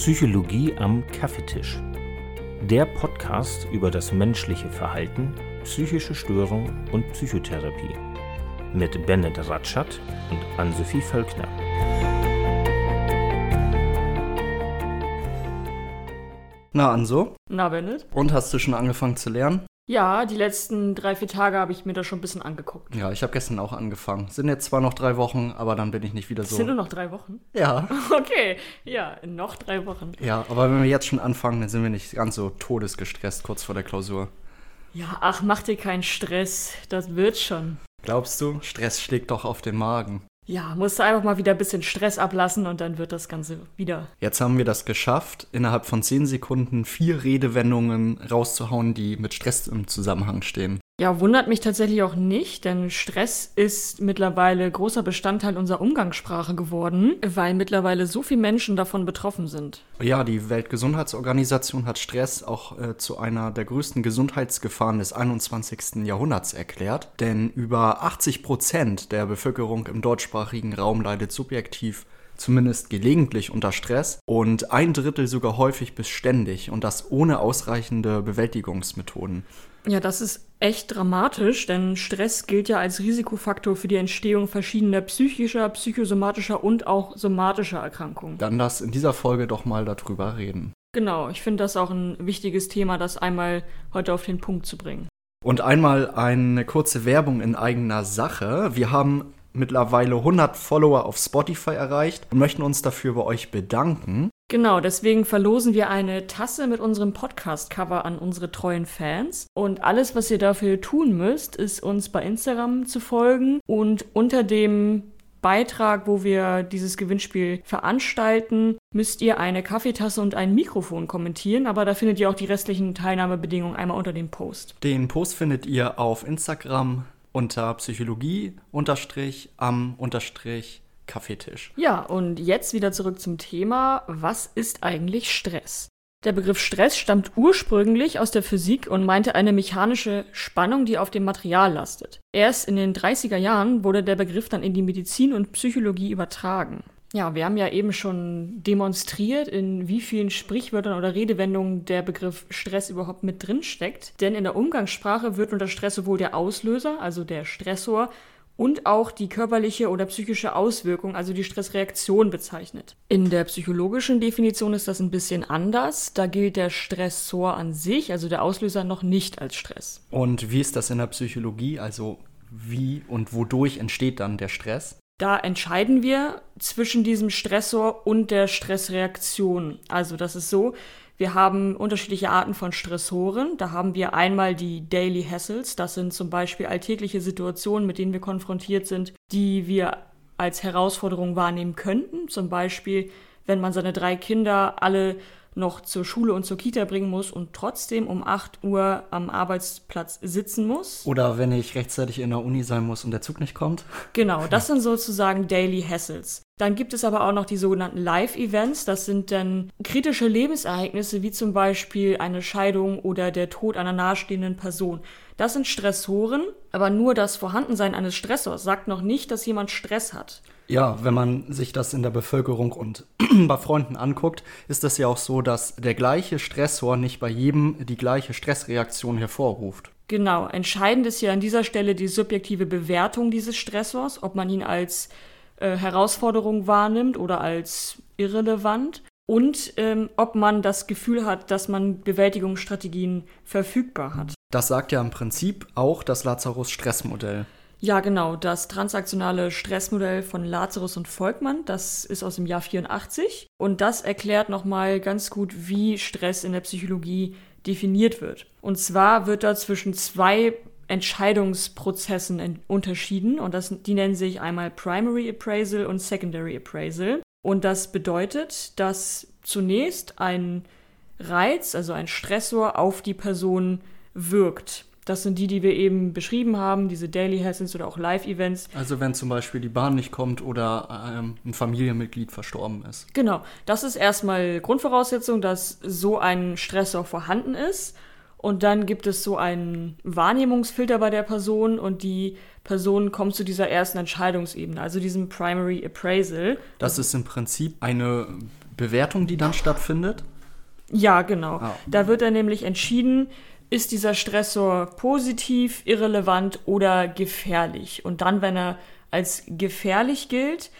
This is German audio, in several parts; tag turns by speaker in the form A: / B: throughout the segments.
A: Psychologie am Kaffeetisch. Der Podcast über das menschliche Verhalten, psychische Störung und Psychotherapie. Mit Bennett Ratschat und Ann-Sophie Völkner.
B: Na, Anso?
C: Na, Bennett?
B: Und hast du schon angefangen zu lernen?
C: Ja, die letzten drei, vier Tage habe ich mir das schon ein bisschen angeguckt.
B: Ja, ich habe gestern auch angefangen. Sind jetzt zwar noch drei Wochen, aber dann bin ich nicht wieder
C: Es
B: so.
C: sind nur noch drei Wochen.
B: ja.
C: Okay, ja, noch drei Wochen.
B: Ja, aber wenn wir jetzt schon anfangen, dann sind wir nicht ganz so todesgestresst kurz vor der Klausur.
C: Ja, ach, mach dir keinen Stress. Das wird schon.
B: Glaubst du? Stress schlägt doch auf den Magen.
C: Ja, musst du einfach mal wieder ein bisschen Stress ablassen und dann wird das Ganze wieder.
B: Jetzt haben wir das geschafft, innerhalb von zehn Sekunden vier Redewendungen rauszuhauen, die mit Stress im Zusammenhang stehen.
C: Ja, wundert mich tatsächlich auch nicht, denn Stress ist mittlerweile großer Bestandteil unserer Umgangssprache geworden, weil mittlerweile so viele Menschen davon betroffen sind.
B: Ja, die Weltgesundheitsorganisation hat Stress auch äh, zu einer der größten Gesundheitsgefahren des 21. Jahrhunderts erklärt, denn über 80 Prozent der Bevölkerung im deutschsprachigen Raum leidet subjektiv zumindest gelegentlich unter Stress und ein Drittel sogar häufig bis ständig und das ohne ausreichende Bewältigungsmethoden.
C: Ja, das ist echt dramatisch, denn Stress gilt ja als Risikofaktor für die Entstehung verschiedener psychischer, psychosomatischer und auch somatischer Erkrankungen.
B: Dann lass in dieser Folge doch mal darüber reden.
C: Genau, ich finde das auch ein wichtiges Thema, das einmal heute auf den Punkt zu bringen.
B: Und einmal eine kurze Werbung in eigener Sache. Wir haben mittlerweile 100 Follower auf Spotify erreicht und möchten uns dafür bei euch bedanken.
C: Genau, deswegen verlosen wir eine Tasse mit unserem Podcast-Cover an unsere treuen Fans. Und alles, was ihr dafür tun müsst, ist uns bei Instagram zu folgen und unter dem Beitrag, wo wir dieses Gewinnspiel veranstalten, müsst ihr eine Kaffeetasse und ein Mikrofon kommentieren, aber da findet ihr auch die restlichen Teilnahmebedingungen einmal unter dem Post.
B: Den Post findet ihr auf Instagram unter Psychologie unterstrich am unterstrich Kaffeetisch.
C: Ja, und jetzt wieder zurück zum Thema, was ist eigentlich Stress? Der Begriff Stress stammt ursprünglich aus der Physik und meinte eine mechanische Spannung, die auf dem Material lastet. Erst in den 30er Jahren wurde der Begriff dann in die Medizin und Psychologie übertragen. Ja, wir haben ja eben schon demonstriert, in wie vielen Sprichwörtern oder Redewendungen der Begriff Stress überhaupt mit drin steckt. Denn in der Umgangssprache wird unter Stress sowohl der Auslöser, also der Stressor, und auch die körperliche oder psychische Auswirkung, also die Stressreaktion bezeichnet. In der psychologischen Definition ist das ein bisschen anders. Da gilt der Stressor an sich, also der Auslöser, noch nicht als Stress.
B: Und wie ist das in der Psychologie? Also wie und wodurch entsteht dann der Stress?
C: Da entscheiden wir zwischen diesem Stressor und der Stressreaktion. Also das ist so, wir haben unterschiedliche Arten von Stressoren. Da haben wir einmal die Daily Hassles. Das sind zum Beispiel alltägliche Situationen, mit denen wir konfrontiert sind, die wir als Herausforderung wahrnehmen könnten. Zum Beispiel, wenn man seine drei Kinder alle noch zur Schule und zur Kita bringen muss und trotzdem um 8 Uhr am Arbeitsplatz sitzen muss.
B: Oder wenn ich rechtzeitig in der Uni sein muss und der Zug nicht kommt?
C: Genau, das sind sozusagen Daily Hassles. Dann gibt es aber auch noch die sogenannten Live-Events. Das sind dann kritische Lebensereignisse, wie zum Beispiel eine Scheidung oder der Tod einer nahestehenden Person. Das sind Stressoren, aber nur das Vorhandensein eines Stressors sagt noch nicht, dass jemand Stress hat.
B: Ja, wenn man sich das in der Bevölkerung und bei Freunden anguckt, ist es ja auch so, dass der gleiche Stressor nicht bei jedem die gleiche Stressreaktion hervorruft.
C: Genau, entscheidend ist hier an dieser Stelle die subjektive Bewertung dieses Stressors, ob man ihn als äh, Herausforderung wahrnimmt oder als irrelevant und ähm, ob man das Gefühl hat, dass man Bewältigungsstrategien verfügbar hat.
B: Das sagt ja im Prinzip auch das Lazarus-Stressmodell.
C: Ja, genau, das transaktionale Stressmodell von Lazarus und Volkmann, das ist aus dem Jahr 84 und das erklärt nochmal ganz gut, wie Stress in der Psychologie definiert wird. Und zwar wird da zwischen zwei Entscheidungsprozessen unterschieden und das, die nennen sich einmal Primary Appraisal und Secondary Appraisal. Und das bedeutet, dass zunächst ein Reiz, also ein Stressor auf die Person wirkt. Das sind die, die wir eben beschrieben haben, diese Daily Hassens oder auch Live-Events.
B: Also wenn zum Beispiel die Bahn nicht kommt oder ähm, ein Familienmitglied verstorben ist.
C: Genau, das ist erstmal Grundvoraussetzung, dass so ein Stressor vorhanden ist. Und dann gibt es so einen Wahrnehmungsfilter bei der Person und die Person kommt zu dieser ersten Entscheidungsebene, also diesem Primary Appraisal.
B: Das ist im Prinzip eine Bewertung, die dann stattfindet?
C: Ja, genau.
B: Ah.
C: Da wird dann nämlich entschieden, ist dieser Stressor positiv, irrelevant oder gefährlich. Und dann, wenn er als gefährlich gilt,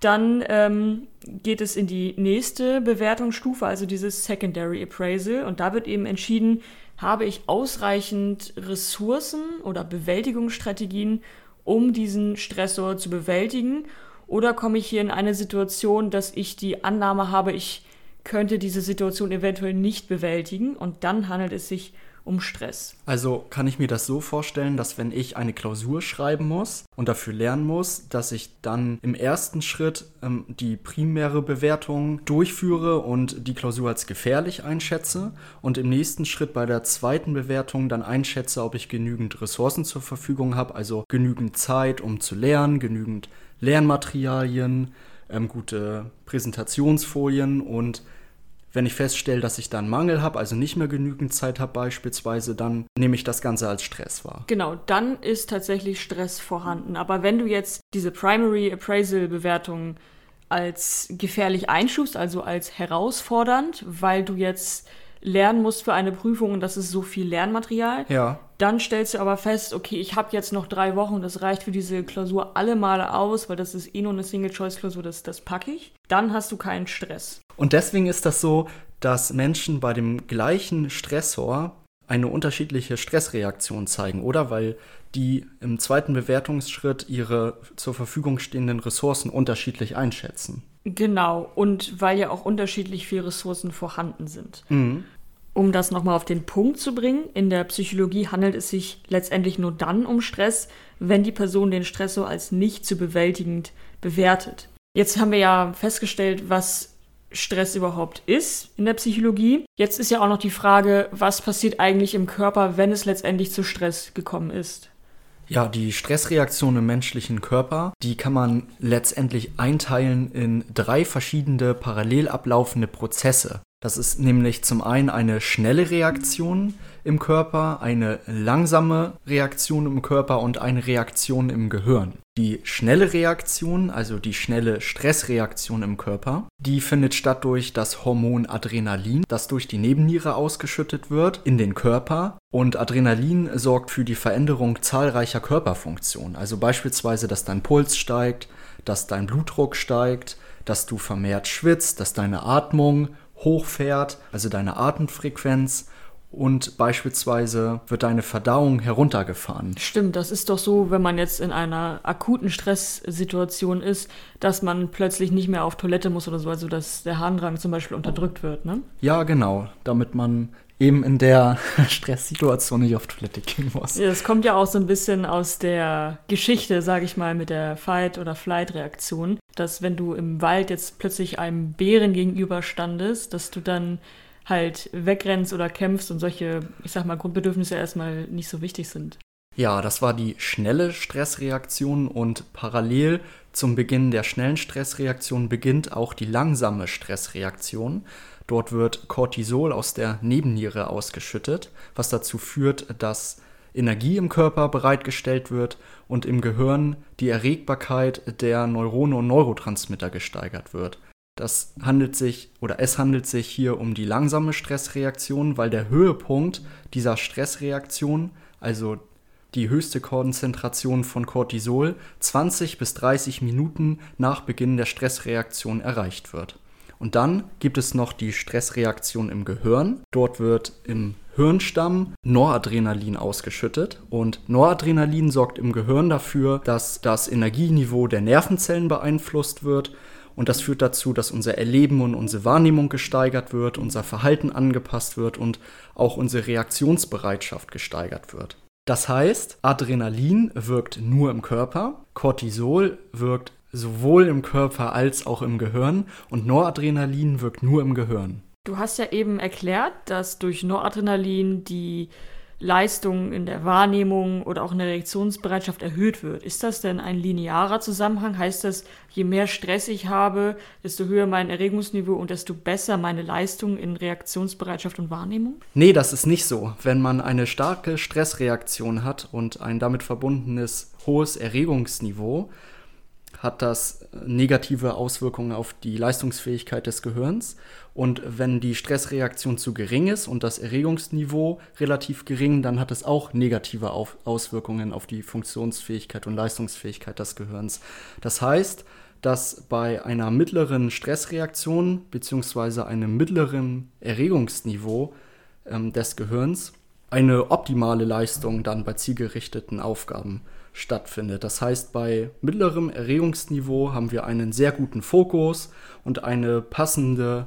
C: dann ähm, geht es in die nächste Bewertungsstufe, also dieses Secondary Appraisal. Und da wird eben entschieden, habe ich ausreichend Ressourcen oder Bewältigungsstrategien, um diesen Stressor zu bewältigen? Oder komme ich hier in eine Situation, dass ich die Annahme habe, ich könnte diese Situation eventuell nicht bewältigen und dann handelt es sich um Stress.
B: Also kann ich mir das so vorstellen, dass wenn ich eine Klausur schreiben muss und dafür lernen muss, dass ich dann im ersten Schritt ähm, die primäre Bewertung durchführe und die Klausur als gefährlich einschätze und im nächsten Schritt bei der zweiten Bewertung dann einschätze, ob ich genügend Ressourcen zur Verfügung habe, also genügend Zeit, um zu lernen, genügend Lernmaterialien, ähm, gute Präsentationsfolien und wenn ich feststelle, dass ich dann Mangel habe, also nicht mehr genügend Zeit habe beispielsweise, dann nehme ich das Ganze als Stress wahr.
C: Genau, dann ist tatsächlich Stress vorhanden. Aber wenn du jetzt diese Primary Appraisal Bewertung als gefährlich einstufst, also als herausfordernd, weil du jetzt lernen musst für eine Prüfung und das ist so viel Lernmaterial,
B: Ja.
C: dann stellst du aber fest, okay, ich habe jetzt noch drei Wochen, das reicht für diese Klausur alle Male aus, weil das ist eh nur eine Single-Choice-Klausur, das, das packe ich. Dann hast du keinen Stress.
B: Und deswegen ist das so, dass Menschen bei dem gleichen Stressor eine unterschiedliche Stressreaktion zeigen, oder? Weil die im zweiten Bewertungsschritt ihre zur Verfügung stehenden Ressourcen unterschiedlich einschätzen.
C: Genau, und weil ja auch unterschiedlich viele Ressourcen vorhanden sind.
B: Mhm.
C: Um das nochmal auf den Punkt zu bringen, in der Psychologie handelt es sich letztendlich nur dann um Stress, wenn die Person den Stressor als nicht zu bewältigend bewertet. Jetzt haben wir ja festgestellt, was Stress überhaupt ist in der Psychologie. Jetzt ist ja auch noch die Frage, was passiert eigentlich im Körper, wenn es letztendlich zu Stress gekommen ist.
B: Ja, die Stressreaktion im menschlichen Körper, die kann man letztendlich einteilen in drei verschiedene parallel ablaufende Prozesse. Das ist nämlich zum einen eine schnelle Reaktion im Körper, eine langsame Reaktion im Körper und eine Reaktion im Gehirn. Die schnelle Reaktion, also die schnelle Stressreaktion im Körper, die findet statt durch das Hormon Adrenalin, das durch die Nebenniere ausgeschüttet wird in den Körper. Und Adrenalin sorgt für die Veränderung zahlreicher Körperfunktionen. Also beispielsweise, dass dein Puls steigt, dass dein Blutdruck steigt, dass du vermehrt schwitzt, dass deine Atmung hochfährt, also deine Atemfrequenz und beispielsweise wird deine Verdauung heruntergefahren.
C: Stimmt, das ist doch so, wenn man jetzt in einer akuten Stresssituation ist, dass man plötzlich nicht mehr auf Toilette muss oder so, also dass der Harndrang zum Beispiel unterdrückt wird, ne?
B: Ja, genau, damit man eben in der Stresssituation nicht auf Toilette gehen muss.
C: Ja, das kommt ja auch so ein bisschen aus der Geschichte, sage ich mal, mit der Fight- oder Flight-Reaktion, dass wenn du im Wald jetzt plötzlich einem Bären gegenüberstandest, dass du dann halt wegrennst oder kämpfst und solche, ich sag mal, Grundbedürfnisse erstmal nicht so wichtig sind.
B: Ja, das war die schnelle Stressreaktion und parallel zum Beginn der schnellen Stressreaktion beginnt auch die langsame Stressreaktion. Dort wird Cortisol aus der Nebenniere ausgeschüttet, was dazu führt, dass Energie im Körper bereitgestellt wird und im Gehirn die Erregbarkeit der Neurone und Neurotransmitter gesteigert wird. Das handelt sich oder es handelt sich hier um die langsame Stressreaktion, weil der Höhepunkt dieser Stressreaktion, also die höchste Konzentration von Cortisol, 20 bis 30 Minuten nach Beginn der Stressreaktion erreicht wird. Und dann gibt es noch die Stressreaktion im Gehirn. Dort wird im Hirnstamm Noradrenalin ausgeschüttet und Noradrenalin sorgt im Gehirn dafür, dass das Energieniveau der Nervenzellen beeinflusst wird und das führt dazu, dass unser Erleben und unsere Wahrnehmung gesteigert wird, unser Verhalten angepasst wird und auch unsere Reaktionsbereitschaft gesteigert wird. Das heißt, Adrenalin wirkt nur im Körper, Cortisol wirkt sowohl im Körper als auch im Gehirn und Noradrenalin wirkt nur im Gehirn.
C: Du hast ja eben erklärt, dass durch Noradrenalin die Leistung in der Wahrnehmung oder auch in der Reaktionsbereitschaft erhöht wird. Ist das denn ein linearer Zusammenhang? Heißt das, je mehr Stress ich habe, desto höher mein Erregungsniveau und desto besser meine Leistung in Reaktionsbereitschaft und Wahrnehmung?
B: Nee, das ist nicht so. Wenn man eine starke Stressreaktion hat und ein damit verbundenes hohes Erregungsniveau, hat das negative Auswirkungen auf die Leistungsfähigkeit des Gehirns. Und wenn die Stressreaktion zu gering ist und das Erregungsniveau relativ gering, dann hat es auch negative Auswirkungen auf die Funktionsfähigkeit und Leistungsfähigkeit des Gehirns. Das heißt, dass bei einer mittleren Stressreaktion bzw. einem mittleren Erregungsniveau ähm, des Gehirns eine optimale Leistung dann bei zielgerichteten Aufgaben stattfindet. Das heißt, bei mittlerem Erregungsniveau haben wir einen sehr guten Fokus und eine passende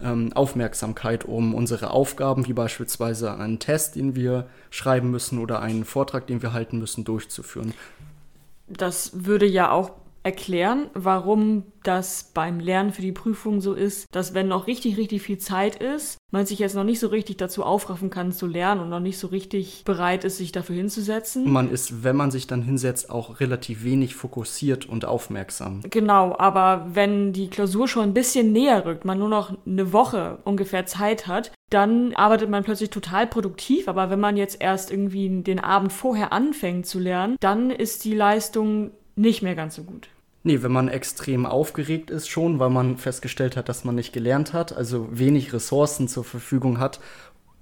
B: ähm, Aufmerksamkeit, um unsere Aufgaben, wie beispielsweise einen Test, den wir schreiben müssen oder einen Vortrag, den wir halten müssen, durchzuführen.
C: Das würde ja auch erklären, warum das beim Lernen für die Prüfung so ist, dass wenn noch richtig, richtig viel Zeit ist, man sich jetzt noch nicht so richtig dazu aufraffen kann zu lernen und noch nicht so richtig bereit ist, sich dafür hinzusetzen.
B: Man ist, wenn man sich dann hinsetzt, auch relativ wenig fokussiert und aufmerksam.
C: Genau, aber wenn die Klausur schon ein bisschen näher rückt, man nur noch eine Woche ungefähr Zeit hat, dann arbeitet man plötzlich total produktiv. Aber wenn man jetzt erst irgendwie den Abend vorher anfängt zu lernen, dann ist die Leistung nicht mehr ganz so gut.
B: Nee, wenn man extrem aufgeregt ist schon, weil man festgestellt hat, dass man nicht gelernt hat, also wenig Ressourcen zur Verfügung hat,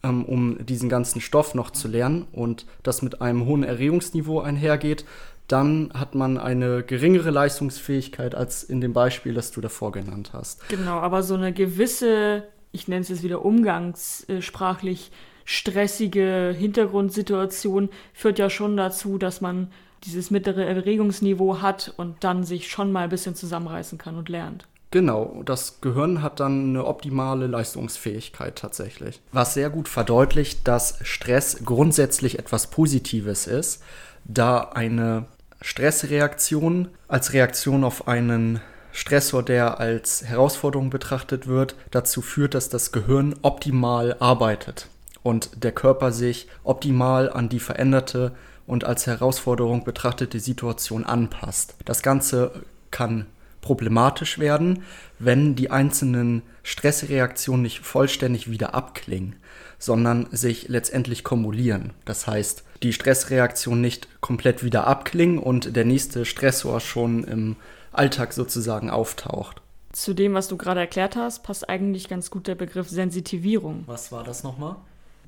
B: ähm, um diesen ganzen Stoff noch zu lernen und das mit einem hohen Erregungsniveau einhergeht, dann hat man eine geringere Leistungsfähigkeit als in dem Beispiel, das du davor genannt hast.
C: Genau, aber so eine gewisse, ich nenne es jetzt wieder umgangssprachlich, stressige Hintergrundsituation führt ja schon dazu, dass man dieses mittlere Erregungsniveau hat und dann sich schon mal ein bisschen zusammenreißen kann und lernt.
B: Genau, das Gehirn hat dann eine optimale Leistungsfähigkeit tatsächlich. Was sehr gut verdeutlicht, dass Stress grundsätzlich etwas Positives ist, da eine Stressreaktion als Reaktion auf einen Stressor, der als Herausforderung betrachtet wird, dazu führt, dass das Gehirn optimal arbeitet und der Körper sich optimal an die veränderte und als Herausforderung betrachtete Situation anpasst. Das Ganze kann problematisch werden, wenn die einzelnen Stressreaktionen nicht vollständig wieder abklingen, sondern sich letztendlich kumulieren. Das heißt, die Stressreaktion nicht komplett wieder abklingen und der nächste Stressor schon im Alltag sozusagen auftaucht.
C: Zu dem, was du gerade erklärt hast, passt eigentlich ganz gut der Begriff Sensitivierung.
B: Was war das nochmal?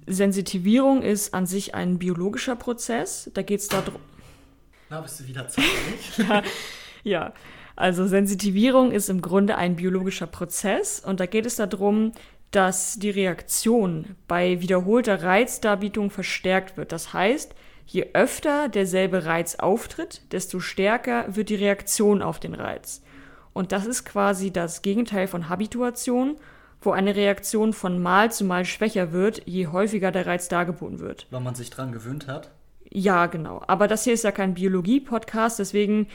C: Sensitivierung ist an sich ein biologischer Prozess. Da geht es darum.
B: Na, bist du wieder zeitlich?
C: ja, ja, also Sensitivierung ist im Grunde ein biologischer Prozess und da geht es darum, dass die Reaktion bei wiederholter Reizdarbietung verstärkt wird. Das heißt, je öfter derselbe Reiz auftritt, desto stärker wird die Reaktion auf den Reiz. Und das ist quasi das Gegenteil von Habituation wo eine Reaktion von Mal zu Mal schwächer wird, je häufiger der Reiz dargeboten wird.
B: Weil man sich dran gewöhnt hat?
C: Ja, genau. Aber das hier ist ja kein Biologie-Podcast, deswegen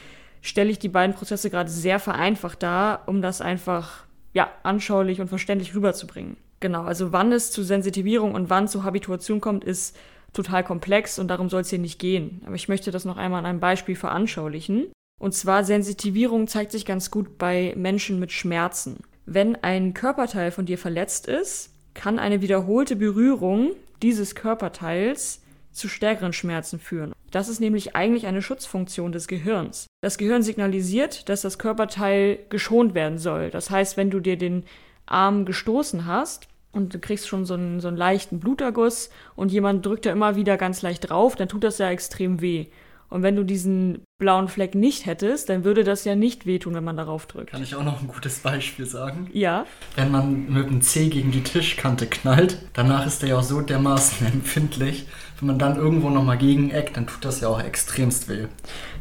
C: stelle ich die beiden Prozesse gerade sehr vereinfacht dar, um das einfach ja, anschaulich und verständlich rüberzubringen. Genau, also wann es zu Sensitivierung und wann zu Habituation kommt, ist total komplex und darum soll es hier nicht gehen. Aber ich möchte das noch einmal an einem Beispiel veranschaulichen. Und zwar Sensitivierung zeigt sich ganz gut bei Menschen mit Schmerzen. Wenn ein Körperteil von dir verletzt ist, kann eine wiederholte Berührung dieses Körperteils zu stärkeren Schmerzen führen. Das ist nämlich eigentlich eine Schutzfunktion des Gehirns. Das Gehirn signalisiert, dass das Körperteil geschont werden soll. Das heißt, wenn du dir den Arm gestoßen hast und du kriegst schon so einen, so einen leichten Bluterguss und jemand drückt da immer wieder ganz leicht drauf, dann tut das ja extrem weh. Und wenn du diesen blauen Fleck nicht hättest, dann würde das ja nicht wehtun, wenn man darauf drückt.
B: Kann ich auch noch ein gutes Beispiel sagen?
C: Ja.
B: Wenn man mit dem Zeh gegen die Tischkante knallt, danach ist der ja auch so dermaßen empfindlich. Wenn man dann irgendwo nochmal gegeneckt, dann tut das ja auch extremst weh.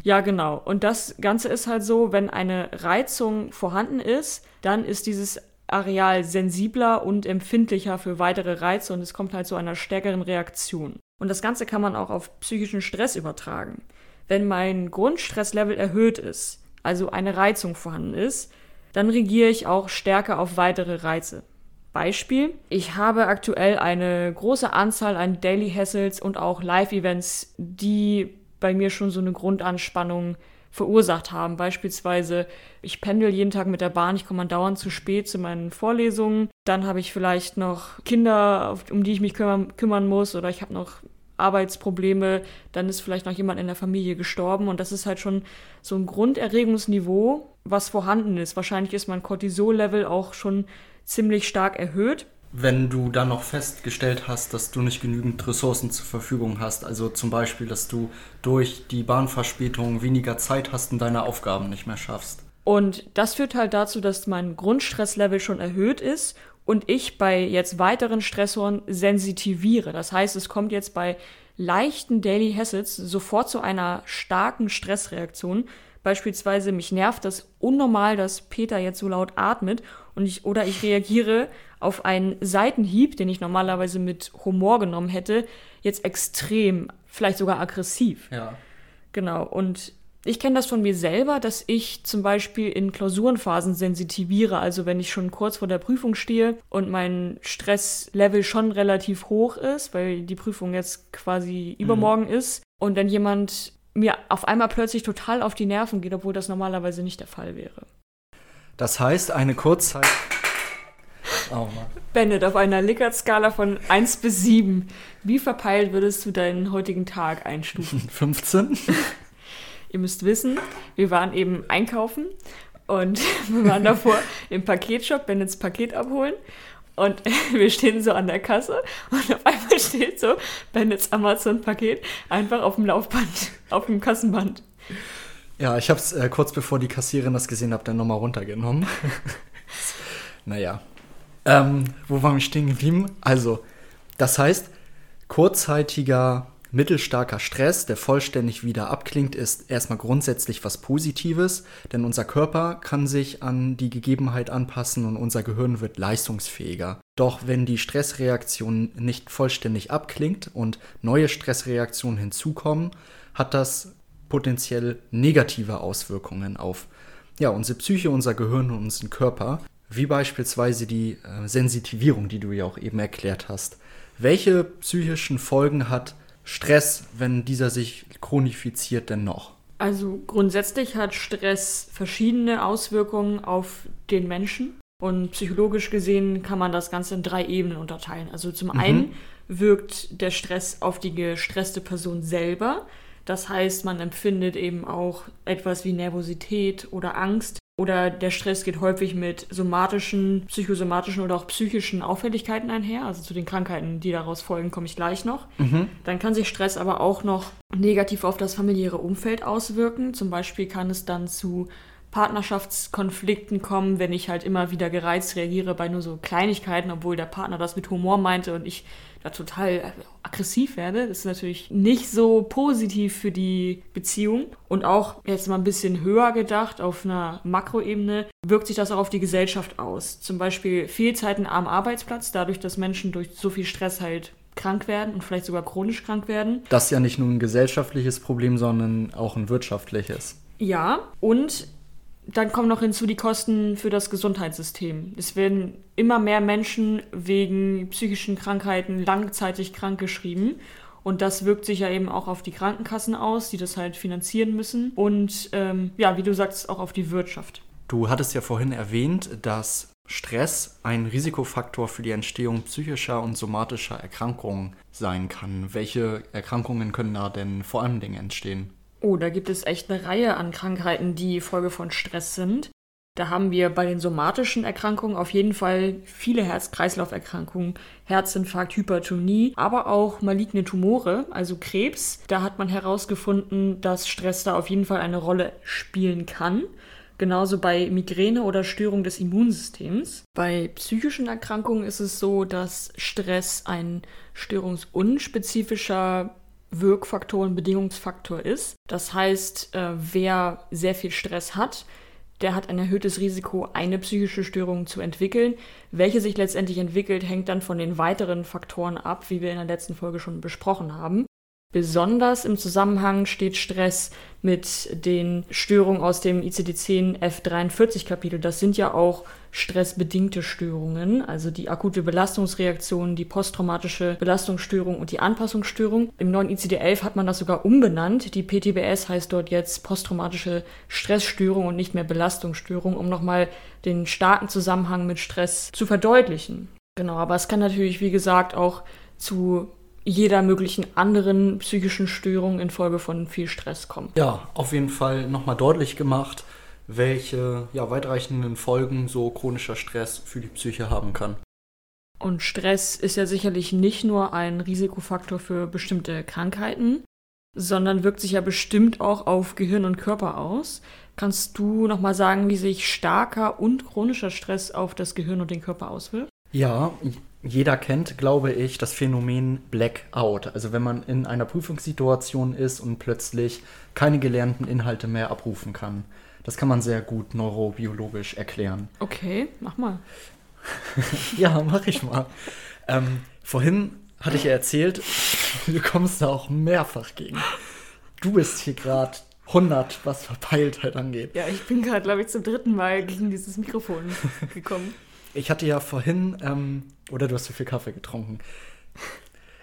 C: Ja, genau. Und das Ganze ist halt so, wenn eine Reizung vorhanden ist, dann ist dieses Areal sensibler und empfindlicher für weitere Reize und es kommt halt zu einer stärkeren Reaktion. Und das Ganze kann man auch auf psychischen Stress übertragen wenn mein Grundstresslevel erhöht ist, also eine Reizung vorhanden ist, dann reagiere ich auch stärker auf weitere Reize. Beispiel, ich habe aktuell eine große Anzahl an Daily Hassles und auch Live-Events, die bei mir schon so eine Grundanspannung verursacht haben. Beispielsweise, ich pendel jeden Tag mit der Bahn, ich komme dauernd zu spät zu meinen Vorlesungen. Dann habe ich vielleicht noch Kinder, um die ich mich kümmern, kümmern muss, oder ich habe noch Arbeitsprobleme, dann ist vielleicht noch jemand in der Familie gestorben und das ist halt schon so ein Grunderregungsniveau, was vorhanden ist. Wahrscheinlich ist mein Cortisol-Level auch schon ziemlich stark erhöht.
B: Wenn du dann noch festgestellt hast, dass du nicht genügend Ressourcen zur Verfügung hast, also zum Beispiel, dass du durch die Bahnverspätung weniger Zeit hast und deine Aufgaben nicht mehr schaffst.
C: Und das führt halt dazu, dass mein Grundstresslevel schon erhöht ist und ich bei jetzt weiteren Stressoren sensitiviere. Das heißt, es kommt jetzt bei leichten Daily Hassets sofort zu einer starken Stressreaktion. Beispielsweise mich nervt das unnormal, dass Peter jetzt so laut atmet und ich oder ich reagiere auf einen Seitenhieb, den ich normalerweise mit Humor genommen hätte, jetzt extrem, vielleicht sogar aggressiv.
B: Ja.
C: Genau. Und ich kenne das von mir selber, dass ich zum Beispiel in Klausurenphasen sensitiviere. Also wenn ich schon kurz vor der Prüfung stehe und mein Stresslevel schon relativ hoch ist, weil die Prüfung jetzt quasi mhm. übermorgen ist und dann jemand mir auf einmal plötzlich total auf die Nerven geht, obwohl das normalerweise nicht der Fall wäre.
B: Das heißt, eine Kurzzeit.
C: Oh Mann. Bennett, auf einer Likert-Skala von 1 bis 7, wie verpeilt würdest du deinen heutigen Tag einstufen?
B: 15?
C: Ihr müsst wissen, wir waren eben einkaufen und wir waren davor im Paketshop, Bennets Paket abholen. Und wir stehen so an der Kasse und auf einmal steht so Bennets Amazon-Paket einfach auf dem Laufband, auf dem Kassenband.
B: Ja, ich habe es äh, kurz bevor die Kassiererin das gesehen hat, dann nochmal runtergenommen. naja. Ähm, wo waren wir stehen geblieben? Also, das heißt, kurzzeitiger, mittelstarker Stress, der vollständig wieder abklingt, ist erstmal grundsätzlich was Positives, denn unser Körper kann sich an die Gegebenheit anpassen und unser Gehirn wird leistungsfähiger. Doch wenn die Stressreaktion nicht vollständig abklingt und neue Stressreaktionen hinzukommen, hat das potenziell negative Auswirkungen auf ja, unsere Psyche, unser Gehirn und unseren Körper, wie beispielsweise die äh, Sensitivierung, die du ja auch eben erklärt hast. Welche psychischen Folgen hat Stress, wenn dieser sich chronifiziert, denn noch?
C: Also grundsätzlich hat Stress verschiedene Auswirkungen auf den Menschen. Und psychologisch gesehen kann man das Ganze in drei Ebenen unterteilen. Also zum mhm. einen wirkt der Stress auf die gestresste Person selber. Das heißt, man empfindet eben auch etwas wie Nervosität oder Angst. Oder der Stress geht häufig mit somatischen, psychosomatischen oder auch psychischen Auffälligkeiten einher. Also zu den Krankheiten, die daraus folgen, komme ich gleich noch. Mhm. Dann kann sich Stress aber auch noch negativ auf das familiäre Umfeld auswirken. Zum Beispiel kann es dann zu Partnerschaftskonflikten kommen, wenn ich halt immer wieder gereizt reagiere bei nur so Kleinigkeiten, obwohl der Partner das mit Humor meinte und ich da total äh, aggressiv werde. Das ist natürlich nicht so positiv für die Beziehung. Und auch jetzt mal ein bisschen höher gedacht, auf einer Makroebene, wirkt sich das auch auf die Gesellschaft aus. Zum Beispiel Fehlzeiten am Arbeitsplatz, dadurch, dass Menschen durch so viel Stress halt krank werden und vielleicht sogar chronisch krank werden.
B: Das ist ja nicht nur ein gesellschaftliches Problem, sondern auch ein wirtschaftliches.
C: Ja, und dann kommen noch hinzu die Kosten für das Gesundheitssystem. Es werden immer mehr Menschen wegen psychischen Krankheiten langzeitig krankgeschrieben. Und das wirkt sich ja eben auch auf die Krankenkassen aus, die das halt finanzieren müssen. Und ähm, ja, wie du sagst, auch auf die Wirtschaft.
B: Du hattest ja vorhin erwähnt, dass Stress ein Risikofaktor für die Entstehung psychischer und somatischer Erkrankungen sein kann. Welche Erkrankungen können da denn vor allen Dingen entstehen?
C: Oh, da gibt es echt eine Reihe an Krankheiten, die Folge von Stress sind. Da haben wir bei den somatischen Erkrankungen auf jeden Fall viele Herz-Kreislauf-Erkrankungen, Herzinfarkt, Hypertonie, aber auch maligne Tumore, also Krebs. Da hat man herausgefunden, dass Stress da auf jeden Fall eine Rolle spielen kann. Genauso bei Migräne oder Störung des Immunsystems. Bei psychischen Erkrankungen ist es so, dass Stress ein störungsunspezifischer Wirkfaktor und Bedingungsfaktor ist. Das heißt, äh, wer sehr viel Stress hat, der hat ein erhöhtes Risiko, eine psychische Störung zu entwickeln. Welche sich letztendlich entwickelt, hängt dann von den weiteren Faktoren ab, wie wir in der letzten Folge schon besprochen haben. Besonders im Zusammenhang steht Stress mit den Störungen aus dem ICD-10 F43 Kapitel. Das sind ja auch stressbedingte Störungen, also die akute Belastungsreaktion, die posttraumatische Belastungsstörung und die Anpassungsstörung. Im neuen ICD-11 hat man das sogar umbenannt. Die PTBS heißt dort jetzt posttraumatische Stressstörung und nicht mehr Belastungsstörung, um nochmal den starken Zusammenhang mit Stress zu verdeutlichen. Genau, aber es kann natürlich, wie gesagt, auch zu jeder möglichen anderen psychischen Störung infolge von viel Stress kommen.
B: Ja, auf jeden Fall nochmal deutlich gemacht, welche ja, weitreichenden Folgen so chronischer Stress für die Psyche haben kann.
C: Und Stress ist ja sicherlich nicht nur ein Risikofaktor für bestimmte Krankheiten, sondern wirkt sich ja bestimmt auch auf Gehirn und Körper aus. Kannst du nochmal sagen, wie sich starker und chronischer Stress auf das Gehirn und den Körper auswirkt?
B: Ja, jeder kennt, glaube ich, das Phänomen Blackout. Also wenn man in einer Prüfungssituation ist und plötzlich keine gelernten Inhalte mehr abrufen kann. Das kann man sehr gut neurobiologisch erklären.
C: Okay, mach mal.
B: ja, mach ich mal. ähm, vorhin hatte ich ja erzählt, du kommst da auch mehrfach gegen. Du bist hier gerade 100, was Verpeiltheit angeht.
C: Ja, ich bin gerade, glaube ich, zum dritten Mal gegen dieses Mikrofon gekommen.
B: Ich hatte ja vorhin, ähm, oder du hast zu viel Kaffee getrunken.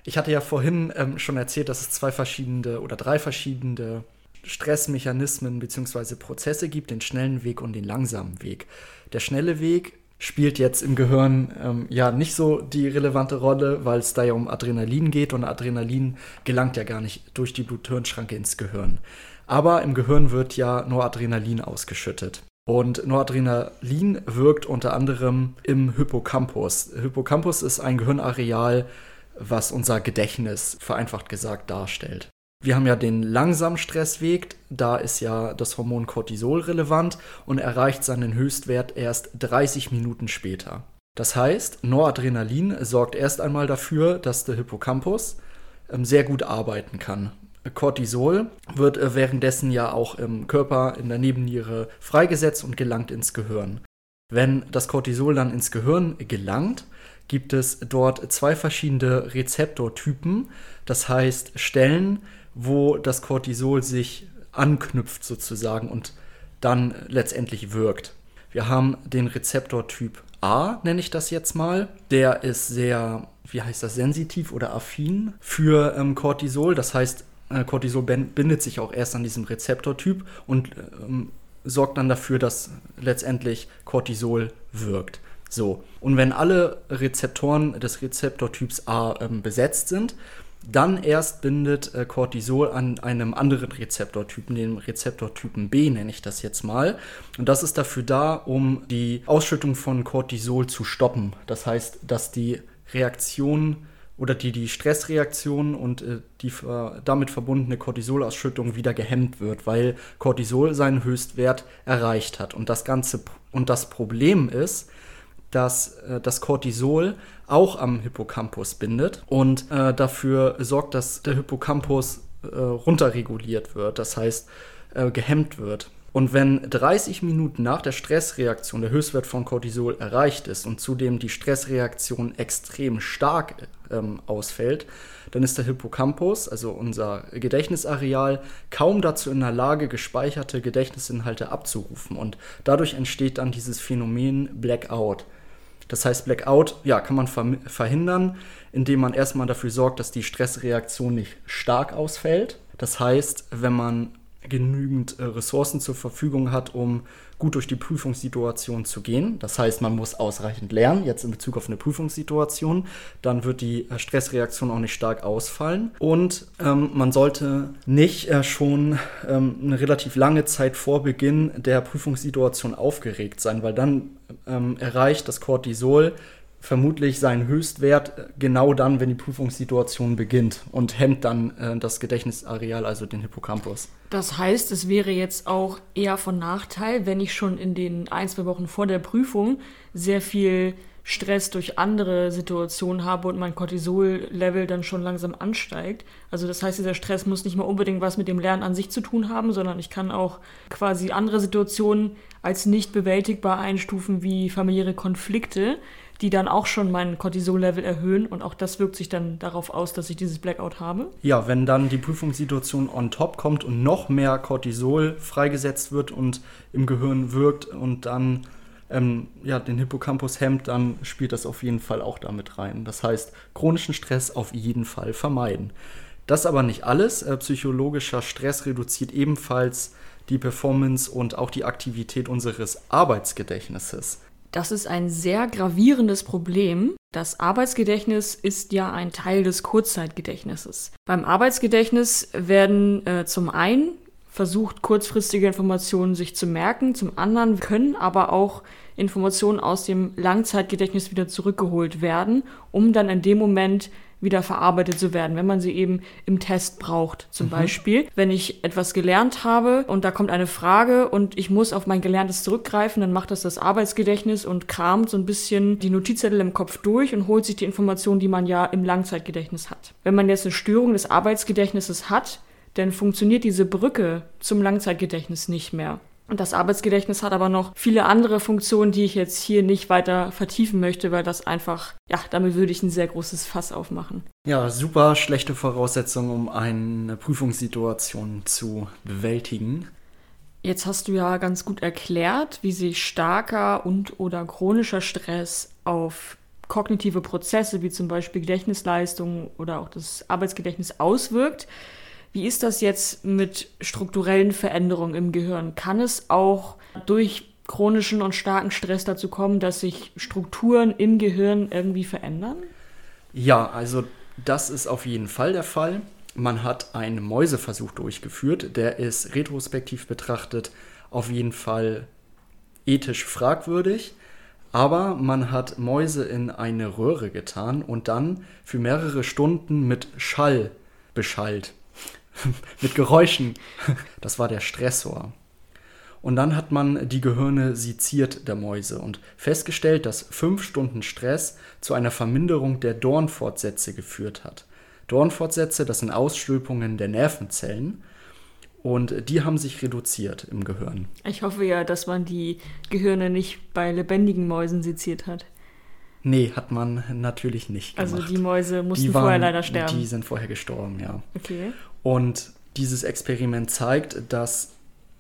B: Ich hatte ja vorhin ähm, schon erzählt, dass es zwei verschiedene oder drei verschiedene Stressmechanismen bzw. Prozesse gibt, den schnellen Weg und den langsamen Weg. Der schnelle Weg spielt jetzt im Gehirn ähm, ja nicht so die relevante Rolle, weil es da ja um Adrenalin geht und Adrenalin gelangt ja gar nicht durch die Blut-Hirn-Schranke ins Gehirn. Aber im Gehirn wird ja Noradrenalin ausgeschüttet. Und Noradrenalin wirkt unter anderem im Hippocampus. Hippocampus ist ein Gehirnareal, was unser Gedächtnis vereinfacht gesagt darstellt. Wir haben ja den langsamen Stressweg, da ist ja das Hormon Cortisol relevant und erreicht seinen Höchstwert erst 30 Minuten später. Das heißt, Noradrenalin sorgt erst einmal dafür, dass der Hippocampus ähm, sehr gut arbeiten kann. Cortisol wird äh, währenddessen ja auch im Körper in der Nebenniere freigesetzt und gelangt ins Gehirn. Wenn das Cortisol dann ins Gehirn gelangt, gibt es dort zwei verschiedene Rezeptortypen, das heißt Stellen, wo das Cortisol sich anknüpft sozusagen und dann letztendlich wirkt. Wir haben den Rezeptortyp A, nenne ich das jetzt mal. Der ist sehr, wie heißt das, sensitiv oder affin für ähm, Cortisol. Das heißt, Cortisol bindet sich auch erst an diesem Rezeptortyp und ähm, sorgt dann dafür, dass letztendlich Cortisol wirkt. So, und wenn alle Rezeptoren des Rezeptortyps A ähm, besetzt sind, dann erst bindet äh, Cortisol an einem anderen Rezeptortypen, dem Rezeptortypen B nenne ich das jetzt mal. Und das ist dafür da, um die Ausschüttung von Cortisol zu stoppen. Das heißt, dass die Reaktion oder die, die Stressreaktion und äh, die äh, damit verbundene Cortisolausschüttung wieder gehemmt wird, weil Cortisol seinen Höchstwert erreicht hat. Und das Ganze und das Problem ist, dass äh, das Cortisol auch am Hippocampus bindet und äh, dafür sorgt, dass der Hippocampus äh, runterreguliert wird, das heißt äh, gehemmt wird. Und wenn 30 Minuten nach der Stressreaktion der Höchstwert von Cortisol erreicht ist und zudem die Stressreaktion extrem stark ähm, ausfällt, dann ist der Hippocampus, also unser Gedächtnisareal, kaum dazu in der Lage, gespeicherte Gedächtnisinhalte abzurufen. Und dadurch entsteht dann dieses Phänomen Blackout. Das heißt, Blackout ja, kann man verhindern, indem man erstmal dafür sorgt, dass die Stressreaktion nicht stark ausfällt. Das heißt, wenn man genügend äh, Ressourcen zur Verfügung hat, um gut durch die Prüfungssituation zu gehen. Das heißt, man muss ausreichend lernen, jetzt in Bezug auf eine Prüfungssituation. Dann wird die äh, Stressreaktion auch nicht stark ausfallen. Und ähm, man sollte nicht äh, schon ähm, eine relativ lange Zeit vor Beginn der Prüfungssituation aufgeregt sein, weil dann ähm, erreicht das Cortisol vermutlich seinen Höchstwert genau dann, wenn die Prüfungssituation beginnt und hemmt dann äh, das Gedächtnisareal, also den Hippocampus.
C: Das heißt, es wäre jetzt auch eher von Nachteil, wenn ich schon in den ein, zwei Wochen vor der Prüfung sehr viel Stress durch andere Situationen habe und mein Cortisol-Level dann schon langsam ansteigt. Also das heißt, dieser Stress muss nicht mal unbedingt was mit dem Lernen an sich zu tun haben, sondern ich kann auch quasi andere Situationen als nicht bewältigbar einstufen wie familiäre Konflikte, die dann auch schon mein Cortisol-Level erhöhen und auch das wirkt sich dann darauf aus, dass ich dieses Blackout habe.
B: Ja, wenn dann die Prüfungssituation on top kommt und noch mehr Cortisol freigesetzt wird und im Gehirn wirkt und dann ähm, ja, den Hippocampus hemmt, dann spielt das auf jeden Fall auch damit rein. Das heißt, chronischen Stress auf jeden Fall vermeiden. Das aber nicht alles. Äh, psychologischer Stress reduziert ebenfalls die Performance und auch die Aktivität unseres Arbeitsgedächtnisses.
C: Das ist ein sehr gravierendes Problem, Das Arbeitsgedächtnis ist ja ein Teil des Kurzzeitgedächtnisses. Beim Arbeitsgedächtnis werden äh, zum einen versucht, kurzfristige Informationen sich zu merken, zum anderen können aber auch Informationen aus dem Langzeitgedächtnis wieder zurückgeholt werden, um dann in dem Moment wieder verarbeitet zu werden, wenn man sie eben im Test braucht. Zum mhm. Beispiel, wenn ich etwas gelernt habe und da kommt eine Frage und ich muss auf mein Gelerntes zurückgreifen, dann macht das das Arbeitsgedächtnis und kramt so ein bisschen die Notizzettel im Kopf durch und holt sich die Informationen, die man ja im Langzeitgedächtnis hat. Wenn man jetzt eine Störung des Arbeitsgedächtnisses hat, dann funktioniert diese Brücke zum Langzeitgedächtnis nicht mehr. Und das Arbeitsgedächtnis hat aber noch viele andere Funktionen, die ich jetzt hier nicht weiter vertiefen möchte, weil das einfach, ja, damit würde ich ein sehr großes Fass aufmachen.
B: Ja, super schlechte Voraussetzung, um eine Prüfungssituation zu bewältigen.
C: Jetzt hast du ja ganz gut erklärt, wie sich starker und oder chronischer Stress auf kognitive Prozesse wie zum Beispiel Gedächtnisleistung oder auch das Arbeitsgedächtnis auswirkt. Wie ist das jetzt mit strukturellen Veränderungen im Gehirn? Kann es auch durch chronischen und starken Stress dazu kommen, dass sich Strukturen im Gehirn irgendwie verändern?
B: Ja, also das ist auf jeden Fall der Fall. Man hat einen Mäuseversuch durchgeführt, der ist retrospektiv betrachtet auf jeden Fall ethisch fragwürdig. Aber man hat Mäuse in eine Röhre getan und dann für mehrere Stunden mit Schall beschallt. mit Geräuschen. Das war der Stressor. Und dann hat man die Gehirne seziert der Mäuse und festgestellt, dass fünf Stunden Stress zu einer Verminderung der Dornfortsätze geführt hat. Dornfortsätze, das sind Ausstülpungen der Nervenzellen. Und die haben sich reduziert im Gehirn.
C: Ich hoffe ja, dass man die Gehirne nicht bei lebendigen Mäusen seziert hat.
B: Nee, hat man natürlich nicht
C: also gemacht. Also die Mäuse mussten die waren, vorher leider sterben.
B: Die sind vorher gestorben, ja.
C: Okay.
B: Und dieses Experiment zeigt, dass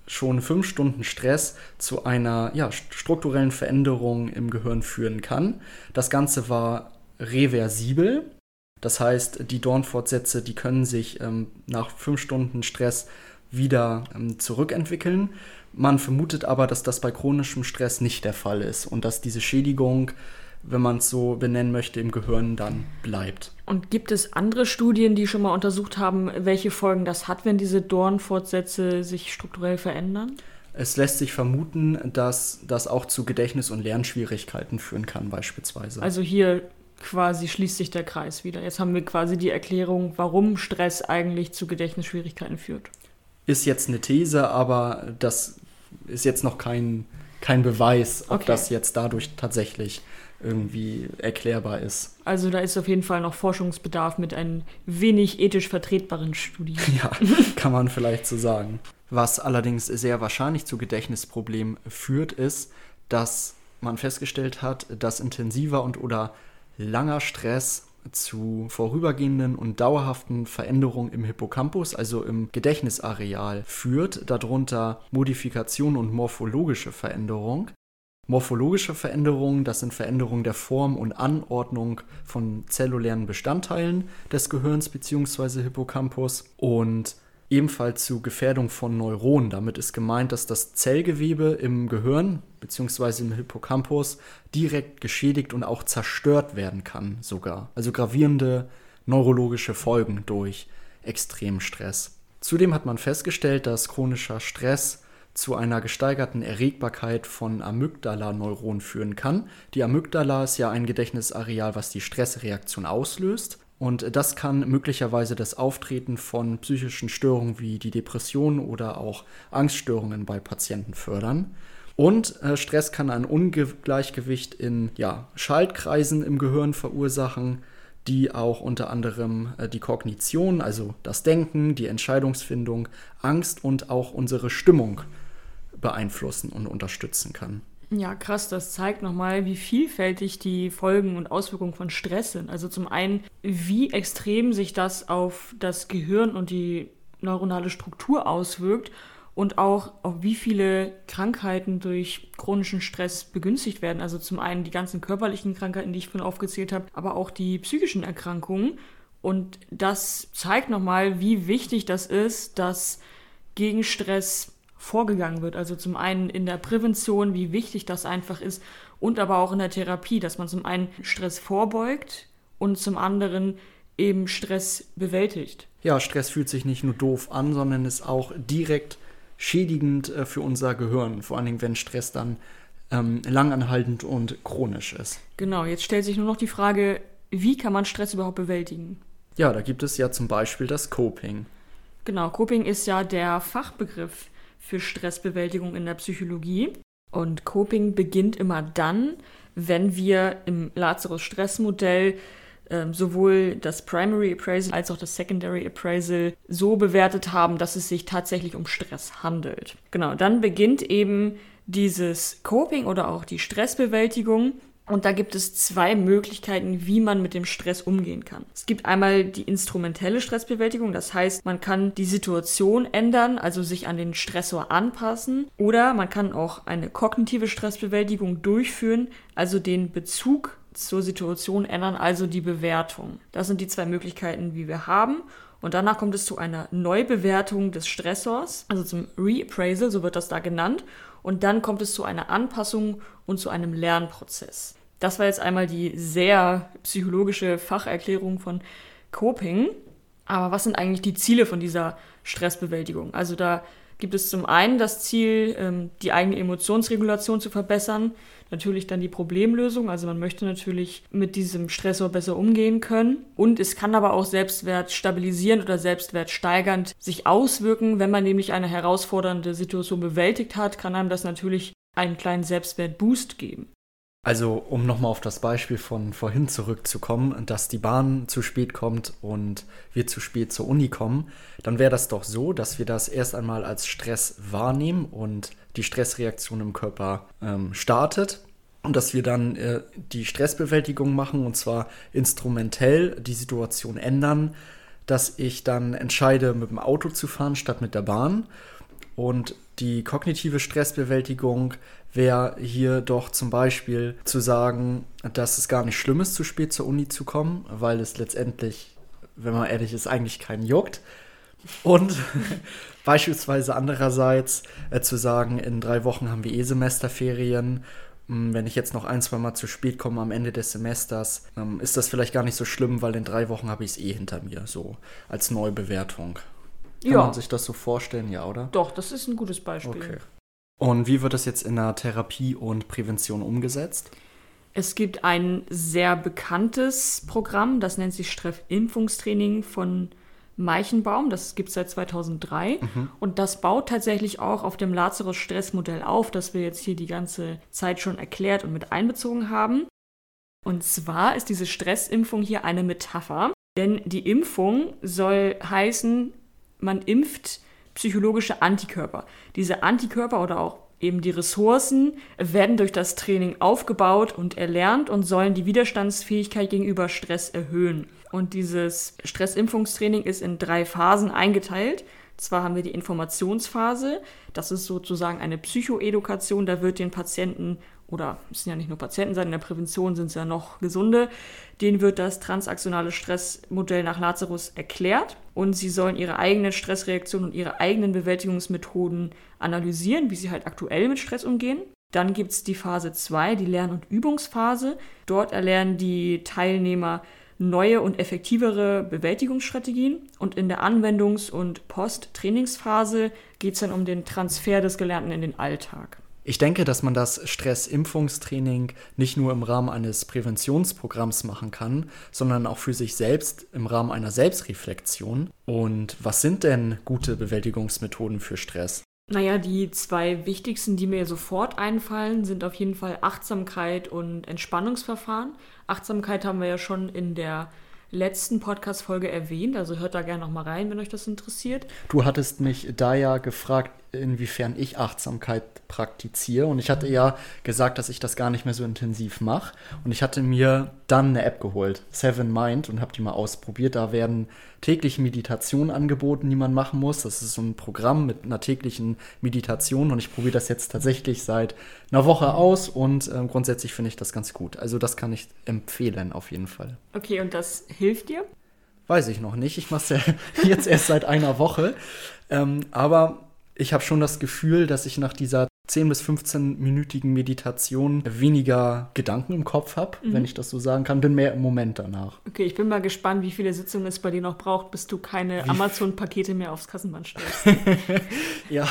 B: schon fünf Stunden Stress zu einer ja, strukturellen Veränderung im Gehirn führen kann. Das Ganze war reversibel. Das heißt, die Dornfortsätze, die können sich ähm, nach fünf Stunden Stress wieder ähm, zurückentwickeln. Man vermutet aber, dass das bei chronischem Stress nicht der Fall ist und dass diese Schädigung wenn man es so benennen möchte, im Gehirn dann bleibt.
C: Und gibt es andere Studien, die schon mal untersucht haben, welche Folgen das hat, wenn diese Dornfortsätze sich strukturell verändern?
B: Es lässt sich vermuten, dass das auch zu Gedächtnis- und Lernschwierigkeiten führen kann, beispielsweise.
C: Also hier quasi schließt sich der Kreis wieder. Jetzt haben wir quasi die Erklärung, warum Stress eigentlich zu Gedächtnisschwierigkeiten führt.
B: Ist jetzt eine These, aber das ist jetzt noch kein, kein Beweis, ob okay. das jetzt dadurch tatsächlich irgendwie erklärbar ist.
C: Also da ist auf jeden Fall noch Forschungsbedarf mit ein wenig ethisch vertretbaren Studien.
B: Ja, kann man vielleicht so sagen. Was allerdings sehr wahrscheinlich zu Gedächtnisproblemen führt, ist, dass man festgestellt hat, dass intensiver und oder langer Stress zu vorübergehenden und dauerhaften Veränderungen im Hippocampus, also im Gedächtnisareal, führt, darunter Modifikation und morphologische Veränderung. Morphologische Veränderungen, das sind Veränderungen der Form und Anordnung von zellulären Bestandteilen des Gehirns bzw. Hippocampus und ebenfalls zu Gefährdung von Neuronen. Damit ist gemeint, dass das Zellgewebe im Gehirn bzw. im Hippocampus direkt geschädigt und auch zerstört werden kann sogar. Also gravierende neurologische Folgen durch Extremstress. Zudem hat man festgestellt, dass chronischer Stress zu einer gesteigerten Erregbarkeit von Amygdala-Neuronen führen kann. Die Amygdala ist ja ein Gedächtnisareal, was die Stressreaktion auslöst. Und das kann möglicherweise das Auftreten von psychischen Störungen wie die Depression oder auch Angststörungen bei Patienten fördern. Und äh, Stress kann ein Ungleichgewicht in ja, Schaltkreisen im Gehirn verursachen, die auch unter anderem äh, die Kognition, also das Denken, die Entscheidungsfindung, Angst und auch unsere Stimmung beeinflussen und unterstützen kann.
C: Ja, krass, das zeigt nochmal, wie vielfältig die Folgen und Auswirkungen von Stress sind. Also zum einen, wie extrem sich das auf das Gehirn und die neuronale Struktur auswirkt und auch auf wie viele Krankheiten durch chronischen Stress begünstigt werden. Also zum einen die ganzen körperlichen Krankheiten, die ich vorhin aufgezählt habe, aber auch die psychischen Erkrankungen. Und das zeigt nochmal, wie wichtig das ist, dass gegen Stress vorgegangen wird. Also zum einen in der Prävention, wie wichtig das einfach ist, und aber auch in der Therapie, dass man zum einen Stress vorbeugt und zum anderen eben Stress bewältigt.
B: Ja, Stress fühlt sich nicht nur doof an, sondern ist auch direkt schädigend äh, für unser Gehirn. Vor allen Dingen, wenn Stress dann ähm, langanhaltend und chronisch ist.
C: Genau, jetzt stellt sich nur noch die Frage, wie kann man Stress überhaupt bewältigen?
B: Ja, da gibt es ja zum Beispiel das Coping.
C: Genau, Coping ist ja der Fachbegriff für Stressbewältigung in der Psychologie. Und Coping beginnt immer dann, wenn wir im Lazarus-Stress-Modell ähm, sowohl das Primary Appraisal als auch das Secondary Appraisal so bewertet haben, dass es sich tatsächlich um Stress handelt. Genau, dann beginnt eben dieses Coping oder auch die Stressbewältigung. Und da gibt es zwei Möglichkeiten, wie man mit dem Stress umgehen kann. Es gibt einmal die instrumentelle Stressbewältigung, das heißt, man kann die Situation ändern, also sich an den Stressor anpassen. Oder man kann auch eine kognitive Stressbewältigung durchführen, also den Bezug zur Situation ändern, also die Bewertung. Das sind die zwei Möglichkeiten, wie wir haben. Und danach kommt es zu einer Neubewertung des Stressors, also zum Reappraisal, so wird das da genannt. Und dann kommt es zu einer Anpassung und zu einem Lernprozess. Das war jetzt einmal die sehr psychologische Facherklärung von Coping. Aber was sind eigentlich die Ziele von dieser Stressbewältigung? Also da gibt es zum einen das Ziel, ähm, die eigene Emotionsregulation zu verbessern. Natürlich dann die Problemlösung. Also man möchte natürlich mit diesem Stressor besser umgehen können. Und es kann aber auch Selbstwert stabilisierend oder Selbstwert steigernd sich auswirken. Wenn man nämlich eine herausfordernde Situation bewältigt hat, kann einem das natürlich einen kleinen Selbstwertboost geben.
B: Also, um nochmal auf das Beispiel von vorhin zurückzukommen, dass die Bahn zu spät kommt und wir zu spät zur Uni kommen, dann wäre das doch so, dass wir das erst einmal als Stress wahrnehmen und die Stressreaktion im Körper ähm, startet und dass wir dann äh, die Stressbewältigung machen und zwar instrumentell die Situation ändern, dass ich dann entscheide, mit dem Auto zu fahren statt mit der Bahn. Und die kognitive Stressbewältigung wäre hier doch zum Beispiel zu sagen, dass es gar nicht schlimm ist, zu spät zur Uni zu kommen, weil es letztendlich, wenn man ehrlich ist, eigentlich keinen juckt. Und beispielsweise andererseits äh, zu sagen, in drei Wochen haben wir eh Semesterferien. Hm, wenn ich jetzt noch ein, zwei Mal zu spät komme am Ende des Semesters, ähm, ist das vielleicht gar nicht so schlimm, weil in drei Wochen habe ich es eh hinter mir, so als Neubewertung. Kann ja. man sich das so vorstellen, ja, oder?
C: Doch, das ist ein gutes Beispiel.
B: Okay. Und wie wird das jetzt in der Therapie und Prävention umgesetzt?
C: Es gibt ein sehr bekanntes Programm, das nennt sich Streffimpfungstraining von Meichenbaum. Das gibt es seit 2003. Mhm. Und das baut tatsächlich auch auf dem Lazarus-Stressmodell auf, das wir jetzt hier die ganze Zeit schon erklärt und mit einbezogen haben. Und zwar ist diese Stressimpfung hier eine Metapher, denn die Impfung soll heißen, man impft psychologische Antikörper. Diese Antikörper oder auch eben die Ressourcen werden durch das Training aufgebaut und erlernt und sollen die Widerstandsfähigkeit gegenüber Stress erhöhen. Und dieses Stressimpfungstraining ist in drei Phasen eingeteilt. Zwar haben wir die Informationsphase, das ist sozusagen eine Psychoedukation, da wird den Patienten oder müssen ja nicht nur Patienten sein, in der Prävention sind es ja noch Gesunde, denen wird das transaktionale Stressmodell nach Lazarus erklärt und sie sollen ihre eigenen Stressreaktionen und ihre eigenen Bewältigungsmethoden analysieren, wie sie halt aktuell mit Stress umgehen. Dann gibt es die Phase 2, die Lern- und Übungsphase. Dort erlernen die Teilnehmer neue und effektivere Bewältigungsstrategien. Und in der Anwendungs- und Post-Trainingsphase geht es dann um den Transfer des Gelernten in den Alltag.
B: Ich denke, dass man das Stressimpfungstraining nicht nur im Rahmen eines Präventionsprogramms machen kann, sondern auch für sich selbst im Rahmen einer Selbstreflexion. Und was sind denn gute Bewältigungsmethoden für Stress?
C: Naja, die zwei wichtigsten, die mir sofort einfallen, sind auf jeden Fall Achtsamkeit und Entspannungsverfahren. Achtsamkeit haben wir ja schon in der letzten Podcast-Folge erwähnt, also hört da gerne nochmal rein, wenn euch das interessiert.
B: Du hattest mich da ja gefragt, inwiefern ich Achtsamkeit praktiziere. Und ich hatte ja gesagt, dass ich das gar nicht mehr so intensiv mache. Und ich hatte mir dann eine App geholt, Seven Mind, und habe die mal ausprobiert. Da werden tägliche Meditationen angeboten, die man machen muss. Das ist so ein Programm mit einer täglichen Meditation. Und ich probiere das jetzt tatsächlich seit einer Woche aus. Und äh, grundsätzlich finde ich das ganz gut. Also das kann ich empfehlen auf jeden Fall.
C: Okay, und das hilft dir?
B: Weiß ich noch nicht. Ich mache es ja jetzt erst seit einer Woche. Ähm, aber ich habe schon das Gefühl, dass ich nach dieser 10 bis 15-minütigen Meditation weniger Gedanken im Kopf habe, mhm. wenn ich das so sagen kann, bin mehr im Moment danach.
C: Okay, ich bin mal gespannt, wie viele Sitzungen es bei dir noch braucht, bis du keine Amazon-Pakete mehr aufs Kassenband stellst.
B: ja,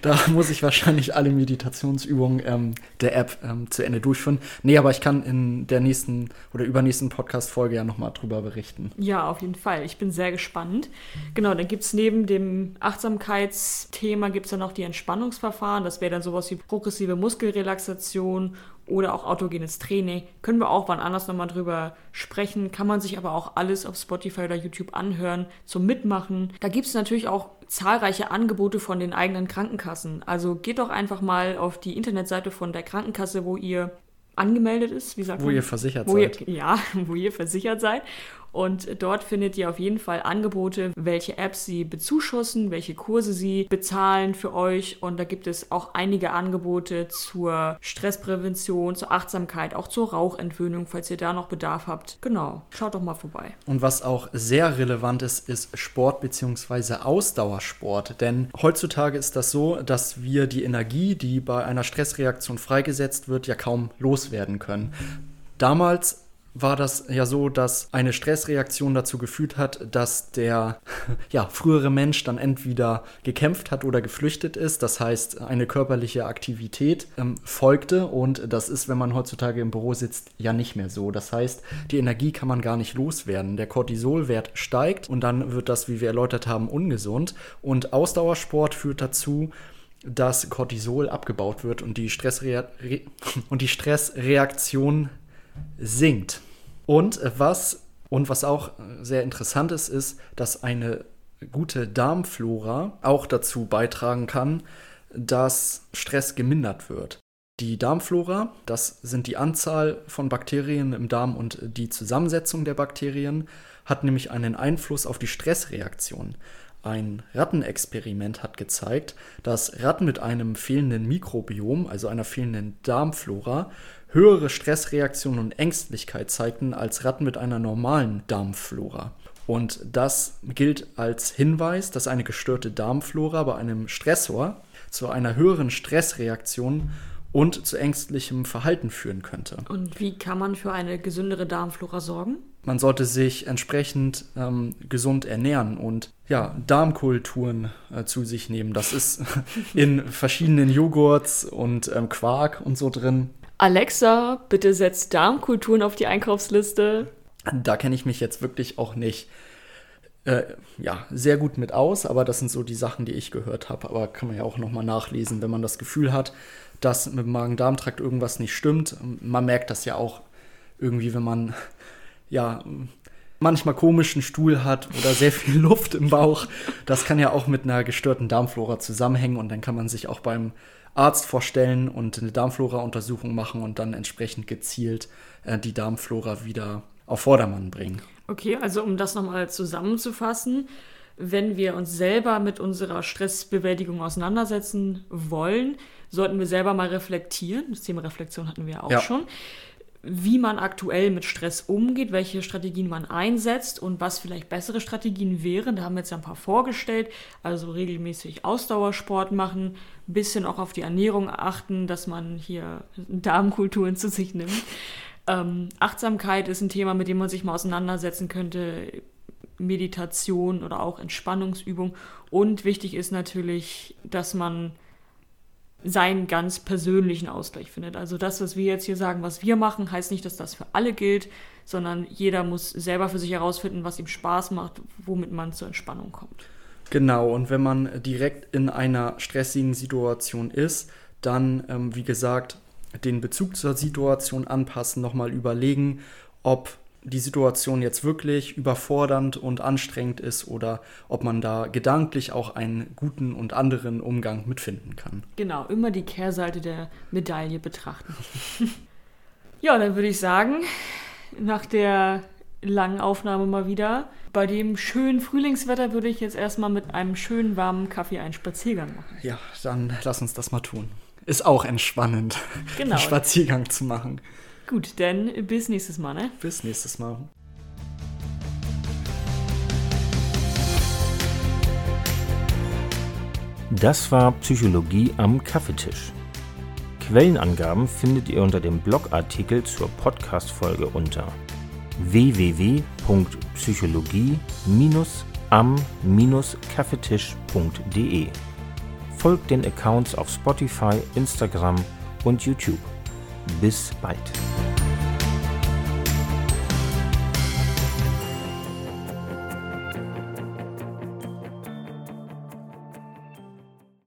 B: da muss ich wahrscheinlich alle Meditationsübungen ähm, der App ähm, zu Ende durchführen. Nee, aber ich kann in der nächsten oder übernächsten Podcast-Folge ja nochmal drüber berichten.
C: Ja, auf jeden Fall. Ich bin sehr gespannt. Genau, dann gibt es neben dem Achtsamkeitsthema gibt es dann noch die Entspannungsverfahren. Das wäre dann sowas wie progressive Muskelrelaxation oder auch autogenes Training. Können wir auch wann anders nochmal drüber sprechen. Kann man sich aber auch alles auf Spotify oder YouTube anhören zum Mitmachen. Da gibt es natürlich auch zahlreiche Angebote von den eigenen Krankenkassen. Also geht doch einfach mal auf die Internetseite von der Krankenkasse, wo ihr angemeldet ist,
B: wie sagt wo man? ihr versichert
C: wo
B: seid.
C: Ihr, ja, wo ihr versichert seid. Und dort findet ihr auf jeden Fall Angebote, welche Apps sie bezuschussen, welche Kurse sie bezahlen für euch. Und da gibt es auch einige Angebote zur Stressprävention, zur Achtsamkeit, auch zur Rauchentwöhnung, falls ihr da noch Bedarf habt. Genau, schaut doch mal vorbei.
B: Und was auch sehr relevant ist, ist Sport bzw. Ausdauersport. Denn heutzutage ist das so, dass wir die Energie, die bei einer Stressreaktion freigesetzt wird, ja kaum loswerden können. Damals war das ja so, dass eine Stressreaktion dazu geführt hat, dass der ja, frühere Mensch dann entweder gekämpft hat oder geflüchtet ist. Das heißt, eine körperliche Aktivität ähm, folgte und das ist, wenn man heutzutage im Büro sitzt, ja nicht mehr so. Das heißt, die Energie kann man gar nicht loswerden. Der Cortisolwert steigt und dann wird das, wie wir erläutert haben, ungesund. Und Ausdauersport führt dazu, dass Cortisol abgebaut wird und die, Stressrea und die Stressreaktion sinkt. Und was, und was auch sehr interessant ist, ist, dass eine gute Darmflora auch dazu beitragen kann, dass Stress gemindert wird. Die Darmflora, das sind die Anzahl von Bakterien im Darm und die Zusammensetzung der Bakterien, hat nämlich einen Einfluss auf die Stressreaktion. Ein Rattenexperiment hat gezeigt, dass Ratten mit einem fehlenden Mikrobiom, also einer fehlenden Darmflora, höhere Stressreaktionen und Ängstlichkeit zeigten als Ratten mit einer normalen Darmflora. Und das gilt als Hinweis, dass eine gestörte Darmflora bei einem Stressor zu einer höheren Stressreaktion und zu ängstlichem Verhalten führen könnte.
C: Und wie kann man für eine gesündere Darmflora sorgen?
B: Man sollte sich entsprechend ähm, gesund ernähren und ja, Darmkulturen äh, zu sich nehmen. Das ist in verschiedenen Joghurts und ähm, Quark und so drin.
C: Alexa, bitte setz Darmkulturen auf die Einkaufsliste.
B: Da kenne ich mich jetzt wirklich auch nicht äh, ja, sehr gut mit aus, aber das sind so die Sachen, die ich gehört habe. Aber kann man ja auch nochmal nachlesen, wenn man das Gefühl hat, dass mit dem Magen-Darm-Trakt irgendwas nicht stimmt. Man merkt das ja auch irgendwie, wenn man ja manchmal komischen Stuhl hat oder sehr viel Luft im Bauch. Das kann ja auch mit einer gestörten Darmflora zusammenhängen und dann kann man sich auch beim Arzt vorstellen und eine Darmflora-Untersuchung machen und dann entsprechend gezielt äh, die Darmflora wieder auf Vordermann bringen.
C: Okay, also um das nochmal zusammenzufassen, wenn wir uns selber mit unserer Stressbewältigung auseinandersetzen wollen, sollten wir selber mal reflektieren. Das Thema Reflexion hatten wir auch ja. schon wie man aktuell mit Stress umgeht, welche Strategien man einsetzt und was vielleicht bessere Strategien wären. Da haben wir jetzt ja ein paar vorgestellt. Also regelmäßig Ausdauersport machen, ein bisschen auch auf die Ernährung achten, dass man hier Darmkulturen zu sich nimmt. Ähm, Achtsamkeit ist ein Thema, mit dem man sich mal auseinandersetzen könnte. Meditation oder auch Entspannungsübung. Und wichtig ist natürlich, dass man seinen ganz persönlichen Ausgleich findet. Also das, was wir jetzt hier sagen, was wir machen, heißt nicht, dass das für alle gilt, sondern jeder muss selber für sich herausfinden, was ihm Spaß macht, womit man zur Entspannung kommt.
B: Genau, und wenn man direkt in einer stressigen Situation ist, dann, ähm, wie gesagt, den Bezug zur Situation anpassen, nochmal überlegen, ob die Situation jetzt wirklich überfordernd und anstrengend ist oder ob man da gedanklich auch einen guten und anderen Umgang mitfinden kann.
C: Genau, immer die Kehrseite der Medaille betrachten. ja, dann würde ich sagen, nach der langen Aufnahme mal wieder, bei dem schönen Frühlingswetter würde ich jetzt erstmal mit einem schönen warmen Kaffee einen Spaziergang machen.
B: Ja, dann lass uns das mal tun. Ist auch entspannend, genau. einen Spaziergang zu machen.
C: Gut, dann bis nächstes Mal, ne?
B: Bis nächstes Mal.
A: Das war Psychologie am Kaffeetisch. Quellenangaben findet ihr unter dem Blogartikel zur Podcast-Folge unter www.psychologie-am-kaffeetisch.de. Folgt den Accounts auf Spotify, Instagram und YouTube. Bis bald.